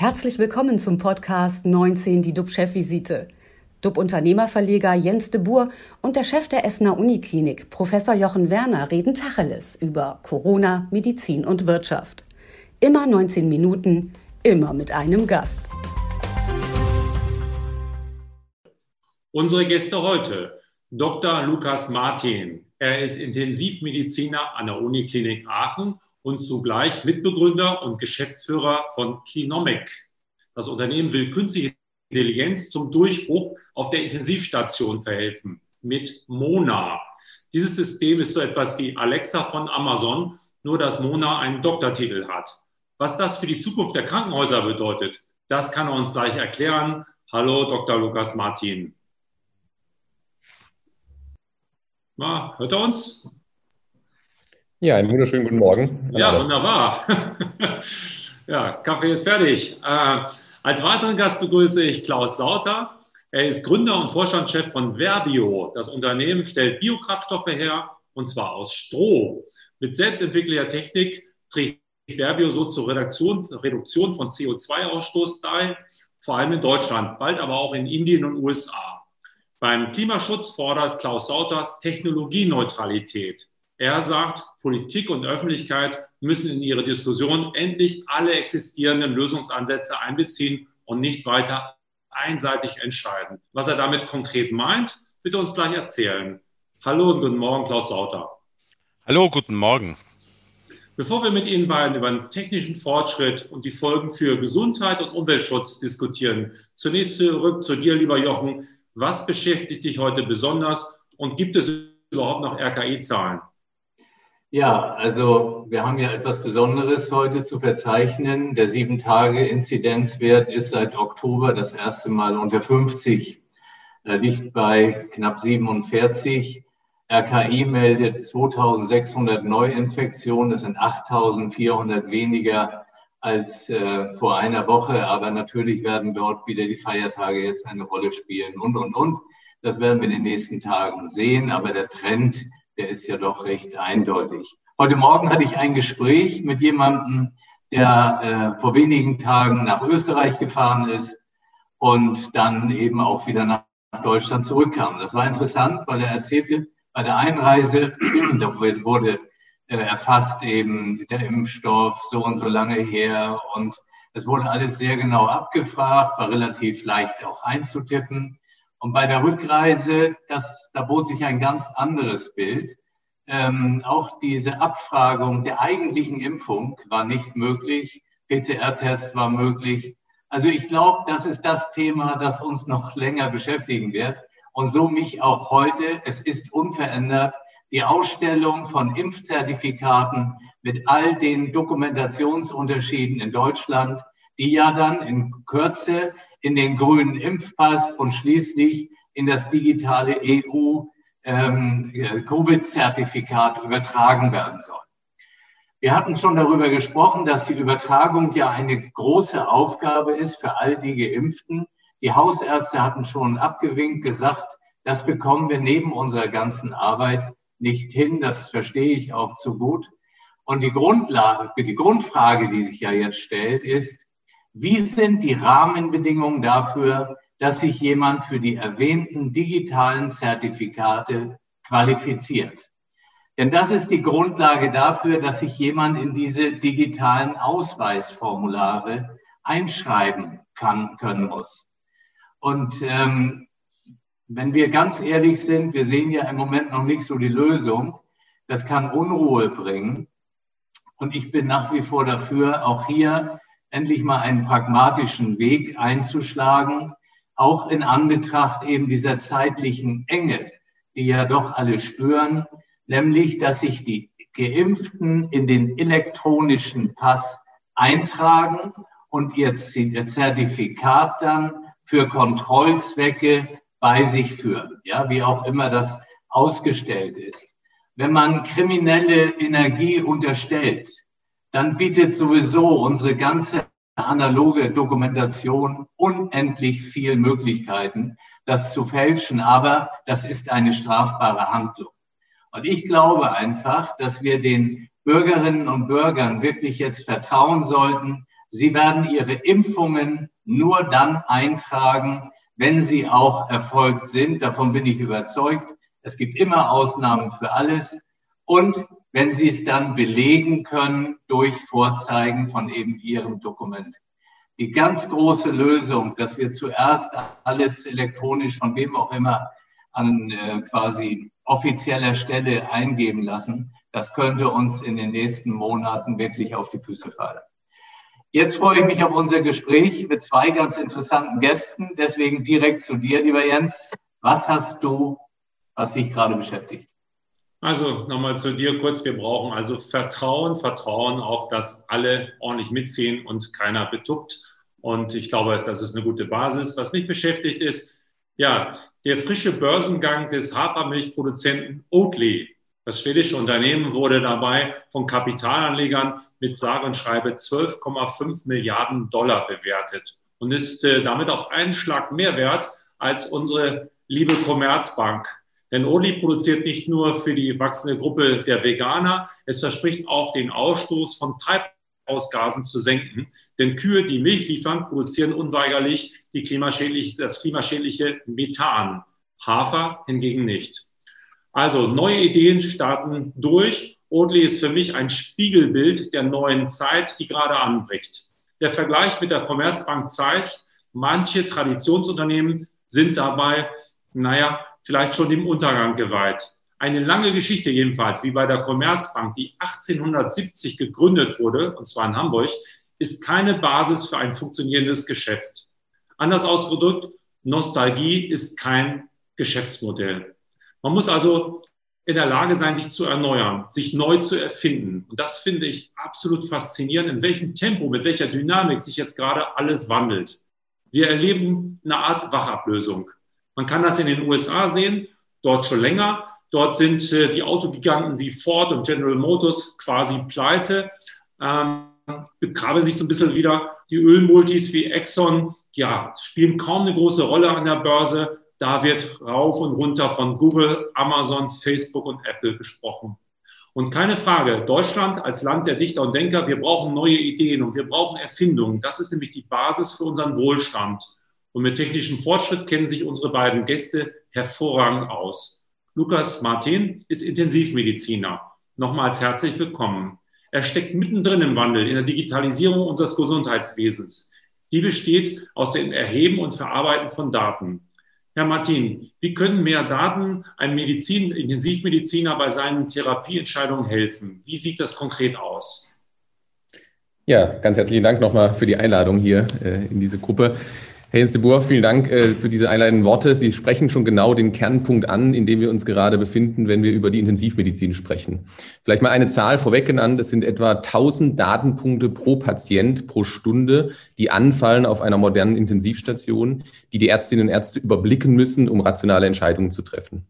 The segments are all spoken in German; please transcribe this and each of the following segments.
Herzlich willkommen zum Podcast 19, die DUB-Chefvisite. DUB-Unternehmerverleger Jens de Boer und der Chef der Essener Uniklinik, Professor Jochen Werner, reden Tacheles über Corona, Medizin und Wirtschaft. Immer 19 Minuten, immer mit einem Gast. Unsere Gäste heute, Dr. Lukas Martin. Er ist Intensivmediziner an der Uniklinik Aachen und zugleich Mitbegründer und Geschäftsführer von Klinomic. Das Unternehmen will künstliche Intelligenz zum Durchbruch auf der Intensivstation verhelfen mit Mona. Dieses System ist so etwas wie Alexa von Amazon, nur dass Mona einen Doktortitel hat. Was das für die Zukunft der Krankenhäuser bedeutet, das kann er uns gleich erklären. Hallo, Dr. Lukas Martin. Na, hört er uns? Ja, einen wunderschönen guten Morgen. Ja, wunderbar. ja, Kaffee ist fertig. Äh, als weiteren Gast begrüße ich Klaus Sauter. Er ist Gründer und Vorstandschef von Verbio. Das Unternehmen stellt Biokraftstoffe her und zwar aus Stroh. Mit selbstentwickelter Technik trägt Verbio so zur Reduktion, Reduktion von CO2-Ausstoß bei, vor allem in Deutschland, bald aber auch in Indien und USA. Beim Klimaschutz fordert Klaus Sauter Technologieneutralität. Er sagt, Politik und Öffentlichkeit müssen in ihre Diskussion endlich alle existierenden Lösungsansätze einbeziehen und nicht weiter einseitig entscheiden. Was er damit konkret meint, wird er uns gleich erzählen. Hallo und guten Morgen, Klaus Sauter. Hallo, guten Morgen. Bevor wir mit Ihnen beiden über den technischen Fortschritt und die Folgen für Gesundheit und Umweltschutz diskutieren, zunächst zurück zu dir, lieber Jochen. Was beschäftigt dich heute besonders und gibt es überhaupt noch RKI-Zahlen? Ja, also wir haben ja etwas Besonderes heute zu verzeichnen. Der Sieben-Tage-Inzidenzwert ist seit Oktober das erste Mal unter 50, er liegt bei knapp 47. RKI meldet 2600 Neuinfektionen, das sind 8400 weniger als äh, vor einer Woche. Aber natürlich werden dort wieder die Feiertage jetzt eine Rolle spielen und, und, und. Das werden wir in den nächsten Tagen sehen. Aber der Trend, der ist ja doch recht eindeutig. Heute Morgen hatte ich ein Gespräch mit jemandem, der äh, vor wenigen Tagen nach Österreich gefahren ist und dann eben auch wieder nach Deutschland zurückkam. Das war interessant, weil er erzählte, bei der Einreise, da wurde äh, erfasst eben der Impfstoff so und so lange her und es wurde alles sehr genau abgefragt, war relativ leicht auch einzutippen. Und bei der Rückreise, das, da bot sich ein ganz anderes Bild. Ähm, auch diese Abfragung der eigentlichen Impfung war nicht möglich. PCR-Test war möglich. Also ich glaube, das ist das Thema, das uns noch länger beschäftigen wird. Und so mich auch heute. Es ist unverändert die Ausstellung von Impfzertifikaten mit all den Dokumentationsunterschieden in Deutschland, die ja dann in Kürze in den grünen Impfpass und schließlich in das digitale EU-Covid-Zertifikat ähm, übertragen werden sollen. Wir hatten schon darüber gesprochen, dass die Übertragung ja eine große Aufgabe ist für all die Geimpften. Die Hausärzte hatten schon abgewinkt, gesagt, das bekommen wir neben unserer ganzen Arbeit nicht hin. Das verstehe ich auch zu gut. Und die Grundlage, die Grundfrage, die sich ja jetzt stellt, ist, wie sind die Rahmenbedingungen dafür, dass sich jemand für die erwähnten digitalen Zertifikate qualifiziert? Denn das ist die Grundlage dafür, dass sich jemand in diese digitalen Ausweisformulare einschreiben kann, können muss. Und ähm, wenn wir ganz ehrlich sind, wir sehen ja im Moment noch nicht so die Lösung. Das kann Unruhe bringen. Und ich bin nach wie vor dafür, auch hier endlich mal einen pragmatischen Weg einzuschlagen, auch in Anbetracht eben dieser zeitlichen Enge, die ja doch alle spüren, nämlich, dass sich die Geimpften in den elektronischen Pass eintragen und ihr Zertifikat dann für Kontrollzwecke bei sich führen, ja, wie auch immer das ausgestellt ist. Wenn man kriminelle Energie unterstellt, dann bietet sowieso unsere ganze analoge Dokumentation unendlich viel Möglichkeiten, das zu fälschen. Aber das ist eine strafbare Handlung. Und ich glaube einfach, dass wir den Bürgerinnen und Bürgern wirklich jetzt vertrauen sollten, Sie werden Ihre Impfungen nur dann eintragen, wenn sie auch erfolgt sind. Davon bin ich überzeugt. Es gibt immer Ausnahmen für alles. Und wenn Sie es dann belegen können durch Vorzeigen von eben Ihrem Dokument. Die ganz große Lösung, dass wir zuerst alles elektronisch von wem auch immer an äh, quasi offizieller Stelle eingeben lassen, das könnte uns in den nächsten Monaten wirklich auf die Füße fallen. Jetzt freue ich mich auf unser Gespräch mit zwei ganz interessanten Gästen. Deswegen direkt zu dir, lieber Jens. Was hast du, was dich gerade beschäftigt? Also nochmal zu dir kurz. Wir brauchen also Vertrauen, Vertrauen auch, dass alle ordentlich mitziehen und keiner betuppt. Und ich glaube, das ist eine gute Basis. Was mich beschäftigt ist, ja, der frische Börsengang des Hafermilchproduzenten Oatly. Das schwedische Unternehmen wurde dabei von Kapitalanlegern mit sage und schreibe 12,5 Milliarden Dollar bewertet und ist äh, damit auf einen Schlag mehr wert als unsere liebe Commerzbank. Denn Oli produziert nicht nur für die wachsende Gruppe der Veganer, es verspricht auch den Ausstoß von Treibhausgasen zu senken. Denn Kühe, die Milch liefern, produzieren unweigerlich die klimaschädliche, das klimaschädliche Methan. Hafer hingegen nicht. Also neue Ideen starten durch Oatly ist für mich ein Spiegelbild der neuen Zeit, die gerade anbricht. Der Vergleich mit der Commerzbank zeigt, manche Traditionsunternehmen sind dabei, naja, vielleicht schon dem Untergang geweiht. Eine lange Geschichte jedenfalls, wie bei der Commerzbank, die 1870 gegründet wurde, und zwar in Hamburg, ist keine Basis für ein funktionierendes Geschäft. Anders ausgedrückt, Nostalgie ist kein Geschäftsmodell. Man muss also in der Lage sein, sich zu erneuern, sich neu zu erfinden. Und das finde ich absolut faszinierend, in welchem Tempo, mit welcher Dynamik sich jetzt gerade alles wandelt. Wir erleben eine Art Wachablösung. Man kann das in den USA sehen, dort schon länger. Dort sind äh, die Autogiganten wie Ford und General Motors quasi pleite, ähm, bekrabbeln sich so ein bisschen wieder. Die Ölmultis wie Exxon, ja, spielen kaum eine große Rolle an der Börse. Da wird rauf und runter von Google, Amazon, Facebook und Apple gesprochen. Und keine Frage, Deutschland als Land der Dichter und Denker, wir brauchen neue Ideen und wir brauchen Erfindungen. Das ist nämlich die Basis für unseren Wohlstand. Und mit technischem Fortschritt kennen sich unsere beiden Gäste hervorragend aus. Lukas Martin ist Intensivmediziner. Nochmals herzlich willkommen. Er steckt mittendrin im Wandel, in der Digitalisierung unseres Gesundheitswesens. Die besteht aus dem Erheben und Verarbeiten von Daten. Herr Martin, wie können mehr Daten einem Medizin, Intensivmediziner bei seinen Therapieentscheidungen helfen? Wie sieht das konkret aus? Ja, ganz herzlichen Dank nochmal für die Einladung hier äh, in diese Gruppe. Herr Jens de Boer, vielen Dank äh, für diese einleitenden Worte. Sie sprechen schon genau den Kernpunkt an, in dem wir uns gerade befinden, wenn wir über die Intensivmedizin sprechen. Vielleicht mal eine Zahl vorweg genannt. Es sind etwa 1000 Datenpunkte pro Patient pro Stunde, die anfallen auf einer modernen Intensivstation, die die Ärztinnen und Ärzte überblicken müssen, um rationale Entscheidungen zu treffen.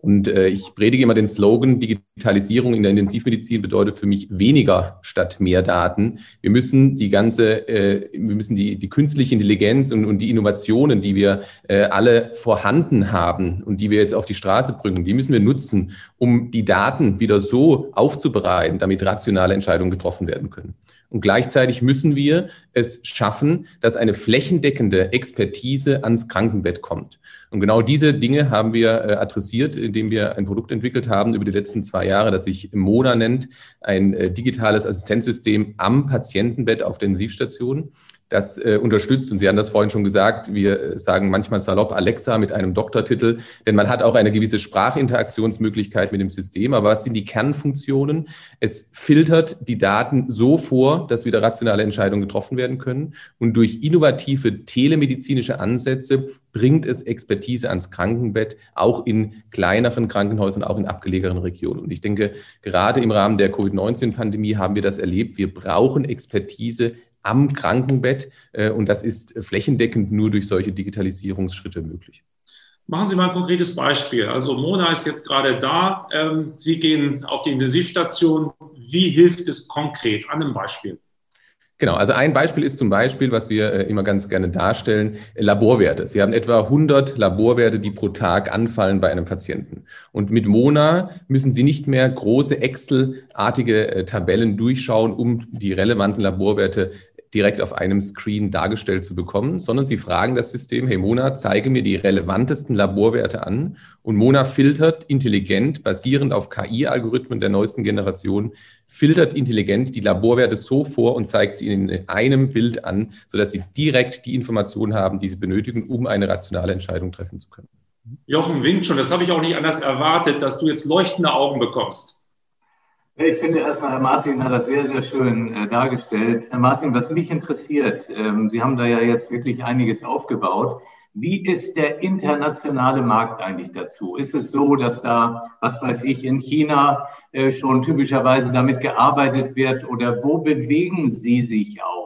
Und äh, ich predige immer den Slogan, Digitalisierung in der Intensivmedizin bedeutet für mich weniger statt mehr Daten. Wir müssen die ganze, äh, wir müssen die, die künstliche Intelligenz und, und die Innovationen, die wir äh, alle vorhanden haben und die wir jetzt auf die Straße bringen, die müssen wir nutzen, um die Daten wieder so aufzubereiten, damit rationale Entscheidungen getroffen werden können. Und gleichzeitig müssen wir es schaffen, dass eine flächendeckende Expertise ans Krankenbett kommt. Und genau diese Dinge haben wir äh, adressiert, indem wir ein Produkt entwickelt haben über die letzten zwei Jahre, das sich Mona nennt, ein äh, digitales Assistenzsystem am Patientenbett auf der Intensivstation das äh, unterstützt. Und Sie haben das vorhin schon gesagt, wir äh, sagen manchmal salopp Alexa mit einem Doktortitel, denn man hat auch eine gewisse Sprachinteraktionsmöglichkeit mit dem System. Aber was sind die Kernfunktionen? Es filtert die Daten so vor, dass wieder rationale Entscheidungen getroffen werden können. Und durch innovative telemedizinische Ansätze bringt es Expertise ans Krankenbett, auch in kleineren Krankenhäusern, auch in abgelegenen Regionen. Und ich denke, gerade im Rahmen der Covid-19-Pandemie haben wir das erlebt. Wir brauchen Expertise am Krankenbett. Äh, und das ist flächendeckend nur durch solche Digitalisierungsschritte möglich. Machen Sie mal ein konkretes Beispiel. Also Mona ist jetzt gerade da. Ähm, Sie gehen auf die Intensivstation. Wie hilft es konkret? An einem Beispiel. Genau, also ein Beispiel ist zum Beispiel, was wir äh, immer ganz gerne darstellen, Laborwerte. Sie haben etwa 100 Laborwerte, die pro Tag anfallen bei einem Patienten. Und mit Mona müssen Sie nicht mehr große Excel-artige äh, Tabellen durchschauen, um die relevanten Laborwerte direkt auf einem Screen dargestellt zu bekommen, sondern Sie fragen das System, hey Mona, zeige mir die relevantesten Laborwerte an und Mona filtert intelligent, basierend auf KI-Algorithmen der neuesten Generation, filtert intelligent die Laborwerte so vor und zeigt sie Ihnen in einem Bild an, sodass Sie direkt die Informationen haben, die Sie benötigen, um eine rationale Entscheidung treffen zu können. Jochen winkt schon, das habe ich auch nicht anders erwartet, dass du jetzt leuchtende Augen bekommst. Ich finde erstmal, Herr Martin hat das sehr, sehr schön äh, dargestellt. Herr Martin, was mich interessiert, ähm, Sie haben da ja jetzt wirklich einiges aufgebaut. Wie ist der internationale Markt eigentlich dazu? Ist es so, dass da, was weiß ich, in China äh, schon typischerweise damit gearbeitet wird oder wo bewegen Sie sich auch?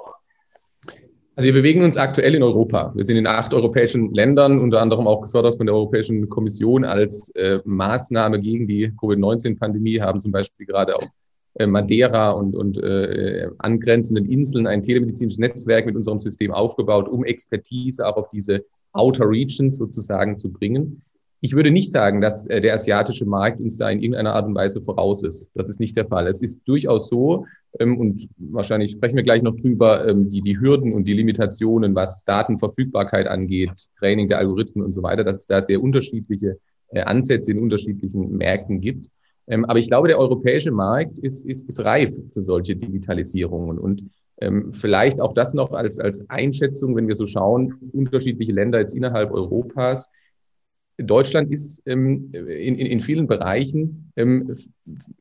Also wir bewegen uns aktuell in Europa. Wir sind in acht europäischen Ländern, unter anderem auch gefördert von der Europäischen Kommission als äh, Maßnahme gegen die Covid-19-Pandemie, haben zum Beispiel gerade auf äh, Madeira und, und äh, angrenzenden Inseln ein telemedizinisches Netzwerk mit unserem System aufgebaut, um Expertise auch auf diese Outer Regions sozusagen zu bringen. Ich würde nicht sagen, dass äh, der asiatische Markt uns da in irgendeiner Art und Weise voraus ist. Das ist nicht der Fall. Es ist durchaus so, und wahrscheinlich sprechen wir gleich noch drüber, ähm, die, die Hürden und die Limitationen, was Datenverfügbarkeit angeht, Training der Algorithmen und so weiter, dass es da sehr unterschiedliche äh, Ansätze in unterschiedlichen Märkten gibt. Ähm, aber ich glaube, der europäische Markt ist, ist, ist reif für solche Digitalisierungen und vielleicht auch das noch als, als Einschätzung, wenn wir so schauen, unterschiedliche Länder jetzt innerhalb Europas Deutschland ist ähm, in, in, vielen Bereichen, ähm,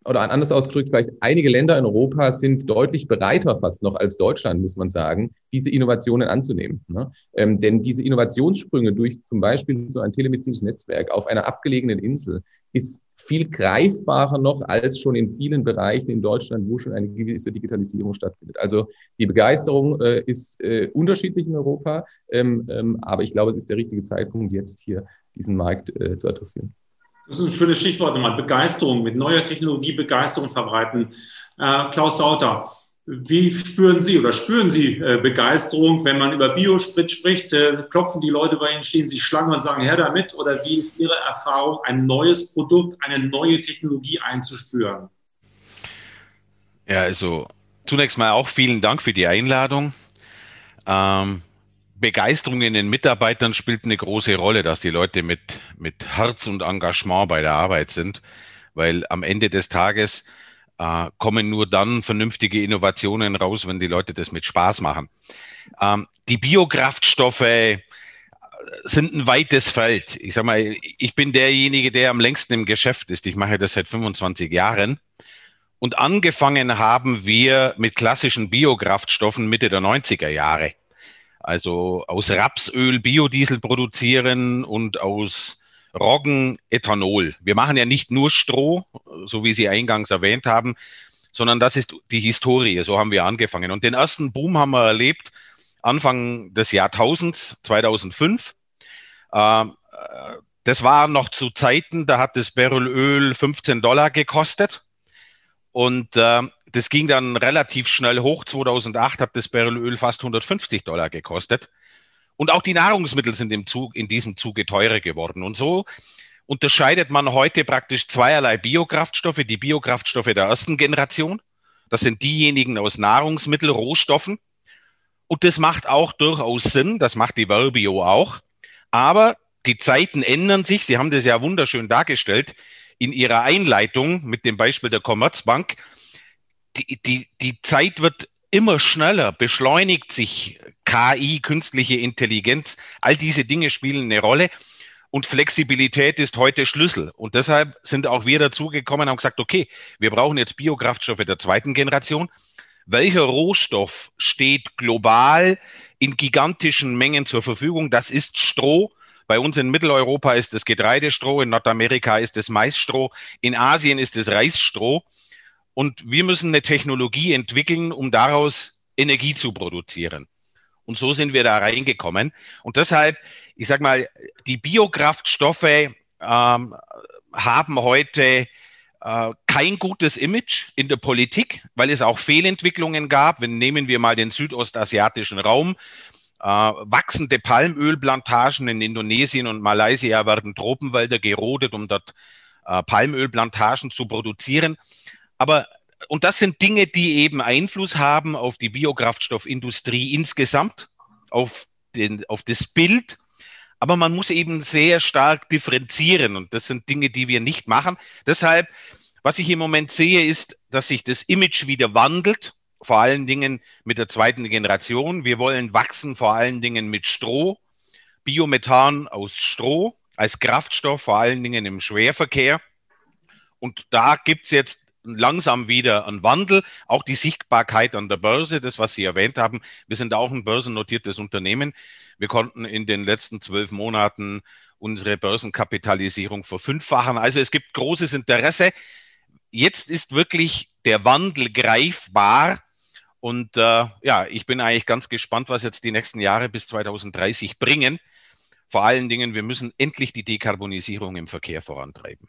oder anders ausgedrückt, vielleicht einige Länder in Europa sind deutlich bereiter fast noch als Deutschland, muss man sagen, diese Innovationen anzunehmen. Ne? Ähm, denn diese Innovationssprünge durch zum Beispiel so ein telemedizinisches Netzwerk auf einer abgelegenen Insel ist viel greifbarer noch als schon in vielen Bereichen in Deutschland, wo schon eine gewisse Digitalisierung stattfindet. Also die Begeisterung äh, ist äh, unterschiedlich in Europa, ähm, ähm, aber ich glaube, es ist der richtige Zeitpunkt, jetzt hier diesen Markt äh, zu adressieren. Das ist ein schönes Stichwort nochmal. Begeisterung, mit neuer Technologie Begeisterung verbreiten. Äh, Klaus Sauter, wie spüren Sie oder spüren Sie äh, Begeisterung, wenn man über Biosprit spricht? Äh, klopfen die Leute bei Ihnen, stehen Sie Schlange und sagen, her damit? Oder wie ist Ihre Erfahrung, ein neues Produkt, eine neue Technologie einzuführen? Ja, also zunächst mal auch vielen Dank für die Einladung. Ähm, Begeisterung in den Mitarbeitern spielt eine große Rolle, dass die Leute mit, mit Herz und Engagement bei der Arbeit sind, weil am Ende des Tages äh, kommen nur dann vernünftige Innovationen raus, wenn die Leute das mit Spaß machen. Ähm, die Biokraftstoffe äh, sind ein weites Feld. Ich sag mal, ich bin derjenige, der am längsten im Geschäft ist. Ich mache das seit 25 Jahren. Und angefangen haben wir mit klassischen Biokraftstoffen Mitte der 90er Jahre also aus Rapsöl Biodiesel produzieren und aus Roggen Ethanol. Wir machen ja nicht nur Stroh, so wie Sie eingangs erwähnt haben, sondern das ist die Historie. So haben wir angefangen. Und den ersten Boom haben wir erlebt Anfang des Jahrtausends, 2005. Ähm, äh, das war noch zu Zeiten, da hat das Barrelöl 15 Dollar gekostet. Und äh, das ging dann relativ schnell hoch. 2008 hat das Barrelöl fast 150 Dollar gekostet. Und auch die Nahrungsmittel sind im Zug, in diesem Zuge teurer geworden. Und so unterscheidet man heute praktisch zweierlei Biokraftstoffe. Die Biokraftstoffe der ersten Generation. Das sind diejenigen aus Nahrungsmittel, Rohstoffen. Und das macht auch durchaus Sinn. Das macht die Verbio auch. Aber die Zeiten ändern sich. Sie haben das ja wunderschön dargestellt in Ihrer Einleitung mit dem Beispiel der Commerzbank die, die, die Zeit wird immer schneller, beschleunigt sich KI, künstliche Intelligenz, all diese Dinge spielen eine Rolle. Und Flexibilität ist heute Schlüssel. Und deshalb sind auch wir dazugekommen und haben gesagt, okay, wir brauchen jetzt Biokraftstoffe der zweiten Generation. Welcher Rohstoff steht global in gigantischen Mengen zur Verfügung? Das ist Stroh. Bei uns in Mitteleuropa ist es Getreidestroh, in Nordamerika ist es Maisstroh, in Asien ist es Reisstroh. Und wir müssen eine Technologie entwickeln, um daraus Energie zu produzieren. Und so sind wir da reingekommen. Und deshalb, ich sage mal, die Biokraftstoffe ähm, haben heute äh, kein gutes Image in der Politik, weil es auch Fehlentwicklungen gab. Wenn nehmen wir mal den südostasiatischen Raum. Äh, wachsende Palmölplantagen in Indonesien und Malaysia werden Tropenwälder gerodet, um dort äh, Palmölplantagen zu produzieren. Aber und das sind Dinge, die eben Einfluss haben auf die Biokraftstoffindustrie insgesamt, auf, den, auf das Bild. Aber man muss eben sehr stark differenzieren und das sind Dinge, die wir nicht machen. Deshalb, was ich im Moment sehe, ist, dass sich das Image wieder wandelt, vor allen Dingen mit der zweiten Generation. Wir wollen wachsen, vor allen Dingen mit Stroh, Biomethan aus Stroh als Kraftstoff, vor allen Dingen im Schwerverkehr. Und da gibt es jetzt langsam wieder einen Wandel. Auch die Sichtbarkeit an der Börse, das, was Sie erwähnt haben. Wir sind auch ein börsennotiertes Unternehmen. Wir konnten in den letzten zwölf Monaten unsere Börsenkapitalisierung verfünffachen. Also es gibt großes Interesse. Jetzt ist wirklich der Wandel greifbar. Und äh, ja, ich bin eigentlich ganz gespannt, was jetzt die nächsten Jahre bis 2030 bringen. Vor allen Dingen, wir müssen endlich die Dekarbonisierung im Verkehr vorantreiben.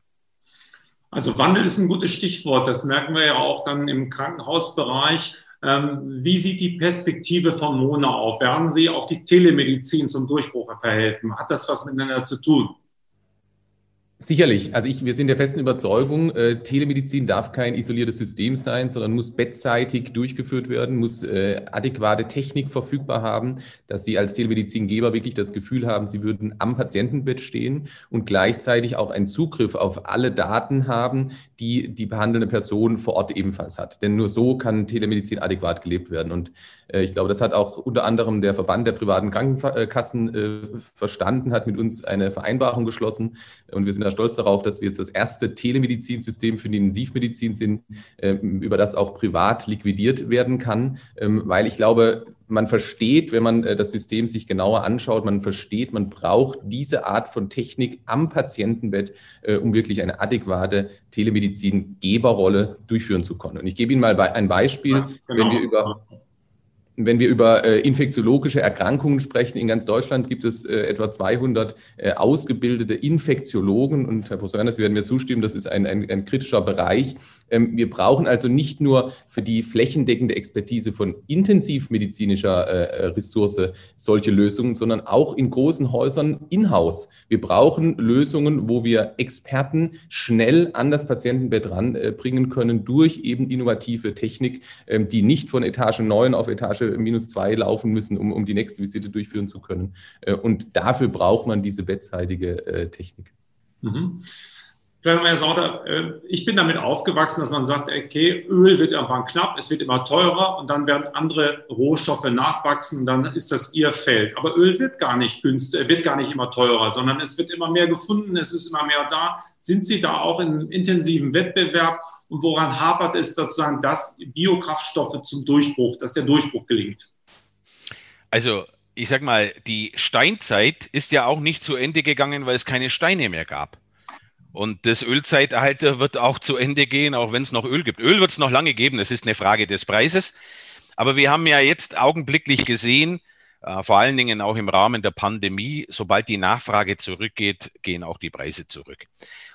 Also Wandel ist ein gutes Stichwort. Das merken wir ja auch dann im Krankenhausbereich. Ähm, wie sieht die Perspektive von Mona auf? Werden Sie auch die Telemedizin zum Durchbruch verhelfen? Hat das was miteinander zu tun? Sicherlich. Also ich, wir sind der festen Überzeugung, äh, Telemedizin darf kein isoliertes System sein, sondern muss bettseitig durchgeführt werden, muss äh, adäquate Technik verfügbar haben, dass Sie als Telemedizingeber wirklich das Gefühl haben, Sie würden am Patientenbett stehen und gleichzeitig auch einen Zugriff auf alle Daten haben, die die behandelnde Person vor Ort ebenfalls hat. Denn nur so kann Telemedizin adäquat gelebt werden. Und äh, ich glaube, das hat auch unter anderem der Verband der privaten Krankenkassen äh, verstanden, hat mit uns eine Vereinbarung geschlossen. Und wir sind da stolz darauf, dass wir jetzt das erste Telemedizinsystem für die Intensivmedizin sind, äh, über das auch privat liquidiert werden kann. Ähm, weil ich glaube, man versteht, wenn man das System sich genauer anschaut, man versteht, man braucht diese Art von Technik am Patientenbett, um wirklich eine adäquate Telemedizin-Geberrolle durchführen zu können. Und ich gebe Ihnen mal ein Beispiel, ja, genau. wenn wir über wenn wir über äh, infektiologische Erkrankungen sprechen, in ganz Deutschland gibt es äh, etwa 200 äh, ausgebildete Infektiologen. Und Herr Professor Werner, Sie werden mir zustimmen, das ist ein, ein, ein kritischer Bereich. Ähm, wir brauchen also nicht nur für die flächendeckende Expertise von intensivmedizinischer äh, äh, Ressource solche Lösungen, sondern auch in großen Häusern in-house. Wir brauchen Lösungen, wo wir Experten schnell an das Patientenbett ranbringen können durch eben innovative Technik, ähm, die nicht von Etage 9 auf Etage minus zwei laufen müssen, um, um die nächste Visite durchführen zu können. Äh, und dafür braucht man diese bettseitige äh, Technik. Mhm. Herr Sauter, äh, ich bin damit aufgewachsen, dass man sagt, okay, Öl wird irgendwann knapp, es wird immer teurer und dann werden andere Rohstoffe nachwachsen und dann ist das ihr Feld. Aber Öl wird gar nicht günstig, wird gar nicht immer teurer, sondern es wird immer mehr gefunden, es ist immer mehr da. Sind Sie da auch in intensiven Wettbewerb und woran hapert es sozusagen, dass Biokraftstoffe zum Durchbruch, dass der Durchbruch gelingt? Also ich sag mal, die Steinzeit ist ja auch nicht zu Ende gegangen, weil es keine Steine mehr gab. Und das Ölzeitalter wird auch zu Ende gehen, auch wenn es noch Öl gibt. Öl wird es noch lange geben, das ist eine Frage des Preises. Aber wir haben ja jetzt augenblicklich gesehen, äh, vor allen Dingen auch im Rahmen der Pandemie, sobald die Nachfrage zurückgeht, gehen auch die Preise zurück.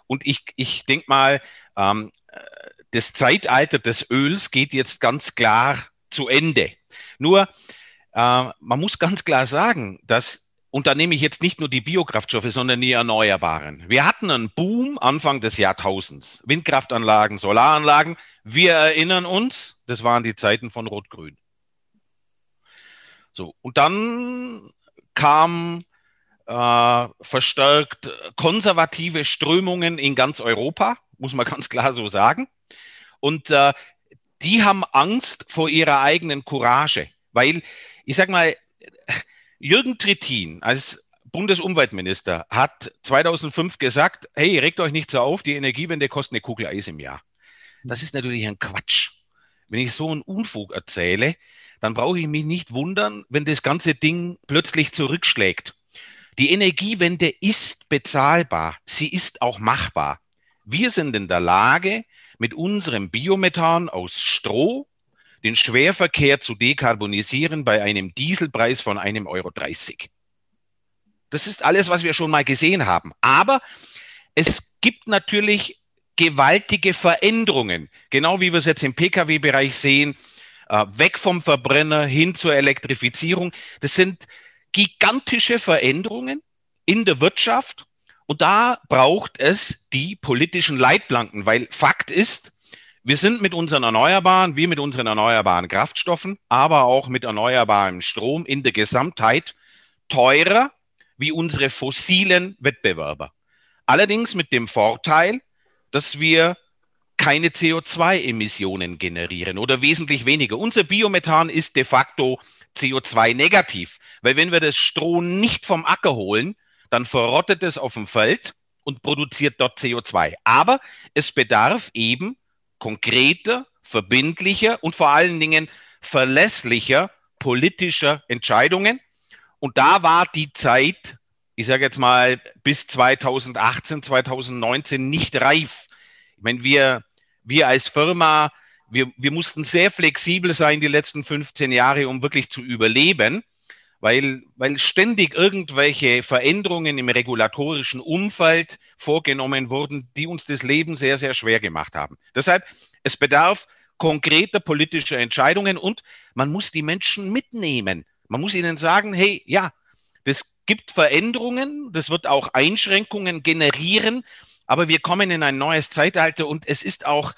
Und ich, ich denke mal, ähm, das Zeitalter des Öls geht jetzt ganz klar zu Ende. Nur, äh, man muss ganz klar sagen, dass und da nehme ich jetzt nicht nur die Biokraftstoffe, sondern die Erneuerbaren. Wir hatten einen Boom Anfang des Jahrtausends. Windkraftanlagen, Solaranlagen. Wir erinnern uns, das waren die Zeiten von Rot-Grün. So, und dann kam äh, verstärkt konservative Strömungen in ganz Europa, muss man ganz klar so sagen. Und äh, die haben Angst vor ihrer eigenen Courage, weil ich sage mal, Jürgen Trittin als Bundesumweltminister hat 2005 gesagt, hey, regt euch nicht so auf, die Energiewende kostet eine Kugel Eis im Jahr. Das ist natürlich ein Quatsch. Wenn ich so einen Unfug erzähle, dann brauche ich mich nicht wundern, wenn das ganze Ding plötzlich zurückschlägt. Die Energiewende ist bezahlbar, sie ist auch machbar. Wir sind in der Lage, mit unserem Biomethan aus Stroh den Schwerverkehr zu dekarbonisieren bei einem Dieselpreis von einem Euro 30. Das ist alles, was wir schon mal gesehen haben. Aber es gibt natürlich gewaltige Veränderungen, genau wie wir es jetzt im Pkw-Bereich sehen, äh, weg vom Verbrenner hin zur Elektrifizierung. Das sind gigantische Veränderungen in der Wirtschaft und da braucht es die politischen Leitplanken, weil Fakt ist, wir sind mit unseren Erneuerbaren, wie mit unseren erneuerbaren Kraftstoffen, aber auch mit erneuerbarem Strom in der Gesamtheit teurer wie unsere fossilen Wettbewerber. Allerdings mit dem Vorteil, dass wir keine CO2-Emissionen generieren oder wesentlich weniger. Unser Biomethan ist de facto CO2-negativ, weil wenn wir das Stroh nicht vom Acker holen, dann verrottet es auf dem Feld und produziert dort CO2. Aber es bedarf eben konkreter, verbindlicher und vor allen Dingen verlässlicher politischer Entscheidungen. Und da war die Zeit, ich sage jetzt mal bis 2018, 2019 nicht reif. Ich meine, wir, wir als Firma, wir, wir mussten sehr flexibel sein die letzten 15 Jahre, um wirklich zu überleben weil, weil ständig irgendwelche Veränderungen im regulatorischen Umfeld vorgenommen wurden, die uns das Leben sehr, sehr schwer gemacht haben. Deshalb, es bedarf konkreter politischer Entscheidungen und man muss die Menschen mitnehmen. Man muss ihnen sagen, hey, ja, das gibt Veränderungen, das wird auch Einschränkungen generieren, aber wir kommen in ein neues Zeitalter und es ist auch,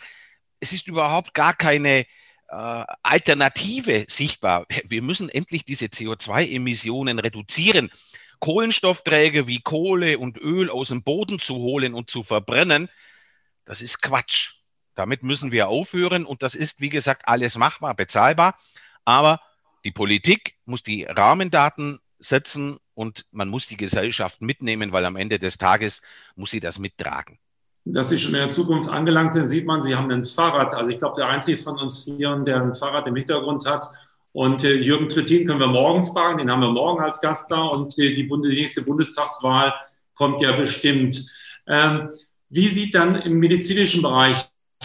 es ist überhaupt gar keine Alternative sichtbar. Wir müssen endlich diese CO2-Emissionen reduzieren. Kohlenstoffträger wie Kohle und Öl aus dem Boden zu holen und zu verbrennen, das ist Quatsch. Damit müssen wir aufhören und das ist, wie gesagt, alles machbar, bezahlbar. Aber die Politik muss die Rahmendaten setzen und man muss die Gesellschaft mitnehmen, weil am Ende des Tages muss sie das mittragen dass Sie schon in der Zukunft angelangt sind, sieht man, Sie haben ein Fahrrad. Also ich glaube, der einzige von uns Vieren, der ein Fahrrad im Hintergrund hat. Und äh, Jürgen Trittin können wir morgen fragen, den haben wir morgen als Gast da. Und äh, die, Bundes die nächste Bundestagswahl kommt ja bestimmt. Ähm, wie sieht dann im medizinischen Bereich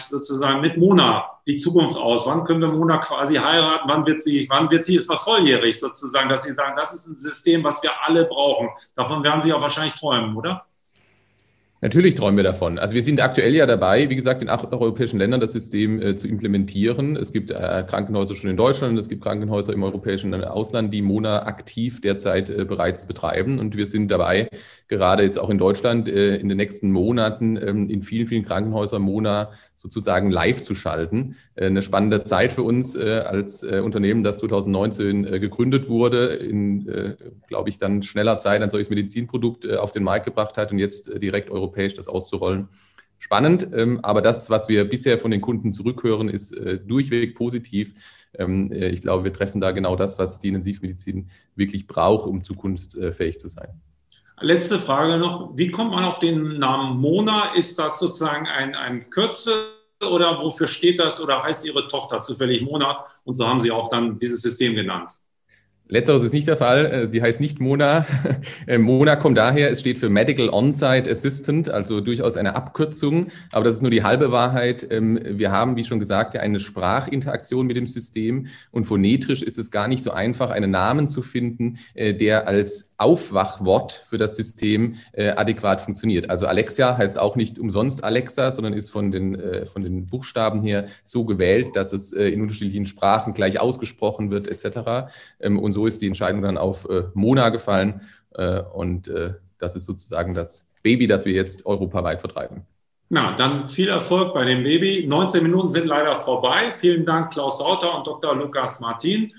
sozusagen mit Mona die Zukunft aus? Wann können wir Mona quasi heiraten? Wann wird sie, wann wird sie jetzt mal volljährig sozusagen, dass Sie sagen, das ist ein System, was wir alle brauchen? Davon werden Sie auch wahrscheinlich träumen, oder? Natürlich träumen wir davon. Also wir sind aktuell ja dabei, wie gesagt, in acht europäischen Ländern das System äh, zu implementieren. Es gibt äh, Krankenhäuser schon in Deutschland, es gibt Krankenhäuser im europäischen Ausland, die Mona aktiv derzeit äh, bereits betreiben. Und wir sind dabei, gerade jetzt auch in Deutschland, äh, in den nächsten Monaten ähm, in vielen, vielen Krankenhäusern Mona sozusagen live zu schalten. Äh, eine spannende Zeit für uns äh, als Unternehmen, das 2019 gegründet wurde, in, glaube ich, dann schneller Zeit ein solches Medizinprodukt auf den Markt gebracht hat und jetzt direkt europäisch das auszurollen. Spannend, ähm, aber das, was wir bisher von den Kunden zurückhören, ist äh, durchweg positiv. Ähm, äh, ich glaube, wir treffen da genau das, was die Intensivmedizin wirklich braucht, um zukunftsfähig zu sein. Letzte Frage noch. Wie kommt man auf den Namen Mona? Ist das sozusagen ein, ein Kürzel oder wofür steht das oder heißt Ihre Tochter zufällig Mona? Und so haben Sie auch dann dieses System genannt. Letzteres ist nicht der Fall. Äh, die heißt nicht Mona. Äh, Mona kommt daher, es steht für Medical On-Site Assistant, also durchaus eine Abkürzung. Aber das ist nur die halbe Wahrheit. Ähm, wir haben, wie schon gesagt, eine Sprachinteraktion mit dem System. Und phonetisch ist es gar nicht so einfach, einen Namen zu finden, äh, der als Aufwachwort für das System adäquat funktioniert. Also Alexa heißt auch nicht umsonst Alexa, sondern ist von den, von den Buchstaben her so gewählt, dass es in unterschiedlichen Sprachen gleich ausgesprochen wird, etc. Ähm, und so ist die Entscheidung dann auf äh, Mona gefallen. Äh, und äh, das ist sozusagen das Baby, das wir jetzt europaweit vertreiben. Na, dann viel Erfolg bei dem Baby. 19 Minuten sind leider vorbei. Vielen Dank, Klaus Sauter und Dr. Lukas Martin.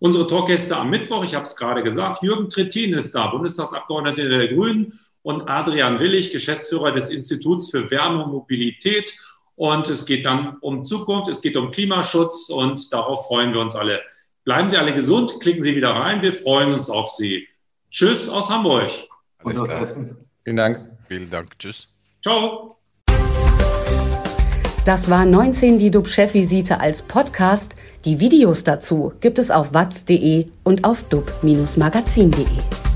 Unsere Talkgäste am Mittwoch, ich habe es gerade gesagt, Jürgen Trittin ist da, Bundestagsabgeordneter der Grünen und Adrian Willig, Geschäftsführer des Instituts für Wärme und Mobilität. Und es geht dann um Zukunft, es geht um Klimaschutz und darauf freuen wir uns alle. Bleiben Sie alle gesund, klicken Sie wieder rein. Wir freuen uns auf Sie. Tschüss aus Hamburg. Und aus Essen. Vielen Dank. Vielen Dank. Tschüss. Ciao. Das war 19 die DUB-Chefvisite als Podcast. Die Videos dazu gibt es auf watz.de und auf dub-magazin.de.